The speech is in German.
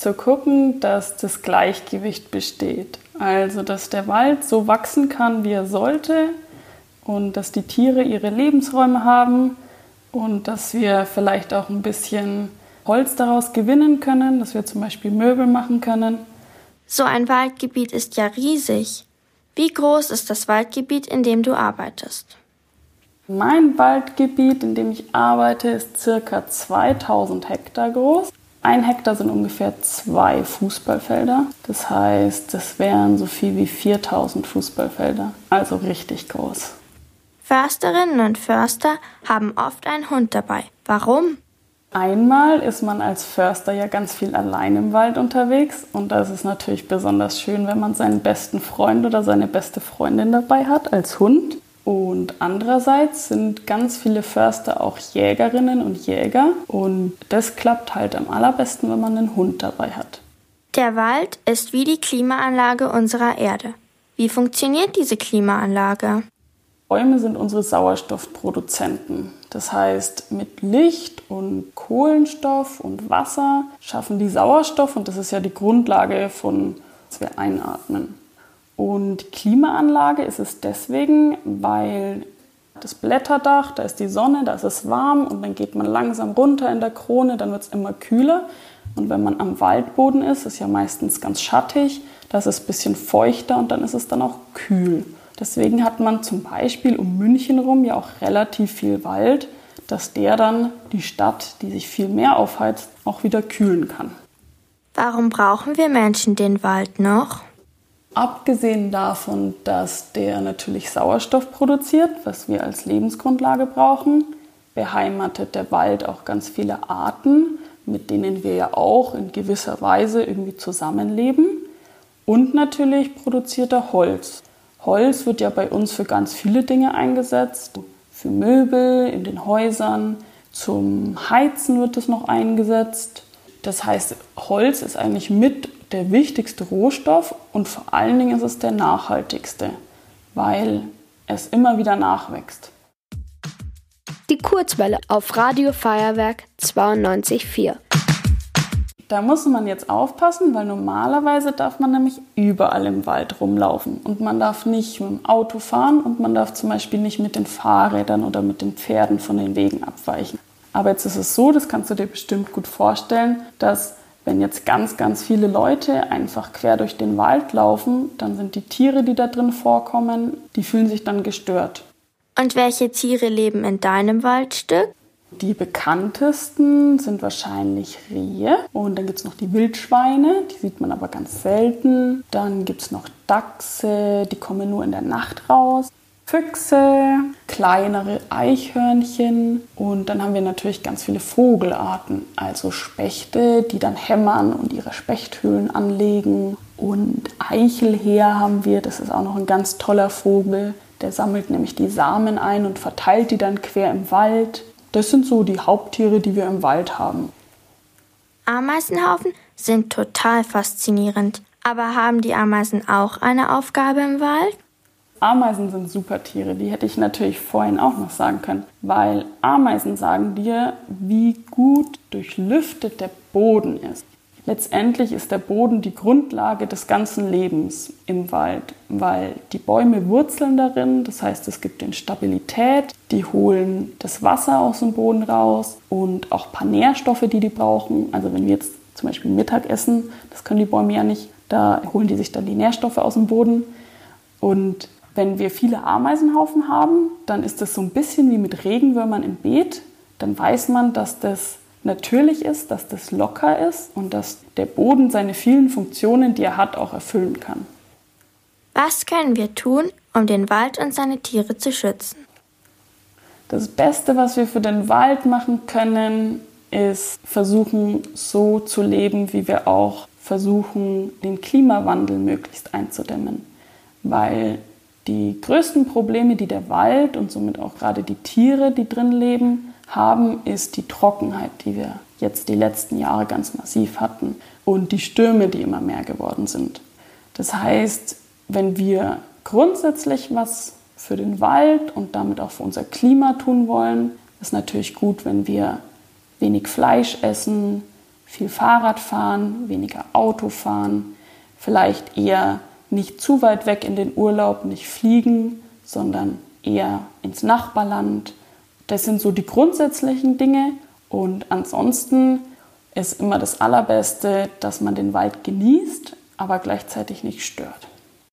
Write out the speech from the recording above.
zu gucken, dass das Gleichgewicht besteht. Also, dass der Wald so wachsen kann, wie er sollte und dass die Tiere ihre Lebensräume haben und dass wir vielleicht auch ein bisschen Holz daraus gewinnen können, dass wir zum Beispiel Möbel machen können. So ein Waldgebiet ist ja riesig. Wie groß ist das Waldgebiet, in dem du arbeitest? Mein Waldgebiet, in dem ich arbeite, ist circa 2000 Hektar groß. Ein Hektar sind ungefähr zwei Fußballfelder. Das heißt, das wären so viel wie 4000 Fußballfelder. Also richtig groß. Försterinnen und Förster haben oft einen Hund dabei. Warum? Einmal ist man als Förster ja ganz viel allein im Wald unterwegs und da ist es natürlich besonders schön, wenn man seinen besten Freund oder seine beste Freundin dabei hat als Hund. Und andererseits sind ganz viele Förster auch Jägerinnen und Jäger und das klappt halt am allerbesten, wenn man einen Hund dabei hat. Der Wald ist wie die Klimaanlage unserer Erde. Wie funktioniert diese Klimaanlage? Bäume sind unsere Sauerstoffproduzenten. Das heißt, mit Licht und Kohlenstoff und Wasser schaffen die Sauerstoff und das ist ja die Grundlage von, was wir einatmen. Und Klimaanlage ist es deswegen, weil das Blätterdach, da ist die Sonne, da ist es warm und dann geht man langsam runter in der Krone, dann wird es immer kühler. Und wenn man am Waldboden ist, ist ja meistens ganz schattig, da ist es ein bisschen feuchter und dann ist es dann auch kühl. Deswegen hat man zum Beispiel um München rum ja auch relativ viel Wald, dass der dann die Stadt, die sich viel mehr aufheizt, auch wieder kühlen kann. Warum brauchen wir Menschen den Wald noch? Abgesehen davon, dass der natürlich Sauerstoff produziert, was wir als Lebensgrundlage brauchen, beheimatet der Wald auch ganz viele Arten, mit denen wir ja auch in gewisser Weise irgendwie zusammenleben. Und natürlich produziert er Holz. Holz wird ja bei uns für ganz viele Dinge eingesetzt. Für Möbel in den Häusern, zum Heizen wird es noch eingesetzt. Das heißt, Holz ist eigentlich mit der wichtigste Rohstoff und vor allen Dingen ist es der nachhaltigste, weil es immer wieder nachwächst. Die Kurzwelle auf Radio Feuerwerk 92.4. Da muss man jetzt aufpassen, weil normalerweise darf man nämlich überall im Wald rumlaufen und man darf nicht mit dem Auto fahren und man darf zum Beispiel nicht mit den Fahrrädern oder mit den Pferden von den Wegen abweichen. Aber jetzt ist es so, das kannst du dir bestimmt gut vorstellen, dass wenn jetzt ganz, ganz viele Leute einfach quer durch den Wald laufen, dann sind die Tiere, die da drin vorkommen, die fühlen sich dann gestört. Und welche Tiere leben in deinem Waldstück? Die bekanntesten sind wahrscheinlich Rehe und dann gibt es noch die Wildschweine, die sieht man aber ganz selten. Dann gibt es noch Dachse, die kommen nur in der Nacht raus. Füchse, kleinere Eichhörnchen und dann haben wir natürlich ganz viele Vogelarten, also Spechte, die dann hämmern und ihre Spechthöhlen anlegen. Und Eichelheer haben wir, das ist auch noch ein ganz toller Vogel. Der sammelt nämlich die Samen ein und verteilt die dann quer im Wald. Das sind so die Haupttiere, die wir im Wald haben. Ameisenhaufen sind total faszinierend. Aber haben die Ameisen auch eine Aufgabe im Wald? Ameisen sind super Tiere, die hätte ich natürlich vorhin auch noch sagen können, weil Ameisen sagen dir, wie gut durchlüftet der Boden ist. Letztendlich ist der Boden die Grundlage des ganzen Lebens im Wald, weil die Bäume wurzeln darin, das heißt es gibt den Stabilität, die holen das Wasser aus dem Boden raus und auch ein paar Nährstoffe, die die brauchen. Also wenn wir jetzt zum Beispiel Mittag essen, das können die Bäume ja nicht, da holen die sich dann die Nährstoffe aus dem Boden. Und wenn wir viele Ameisenhaufen haben, dann ist das so ein bisschen wie mit Regenwürmern im Beet. Dann weiß man, dass das natürlich ist, dass das locker ist und dass der Boden seine vielen Funktionen, die er hat, auch erfüllen kann. Was können wir tun, um den Wald und seine Tiere zu schützen? Das Beste, was wir für den Wald machen können, ist versuchen, so zu leben, wie wir auch versuchen, den Klimawandel möglichst einzudämmen. Weil die größten Probleme, die der Wald und somit auch gerade die Tiere, die drin leben, haben, ist die Trockenheit, die wir jetzt die letzten Jahre ganz massiv hatten und die Stürme, die immer mehr geworden sind. Das heißt, wenn wir grundsätzlich was für den Wald und damit auch für unser Klima tun wollen, ist natürlich gut, wenn wir wenig Fleisch essen, viel Fahrrad fahren, weniger Auto fahren, vielleicht eher nicht zu weit weg in den Urlaub, nicht fliegen, sondern eher ins Nachbarland. Das sind so die grundsätzlichen Dinge. Und ansonsten ist immer das Allerbeste, dass man den Wald genießt, aber gleichzeitig nicht stört.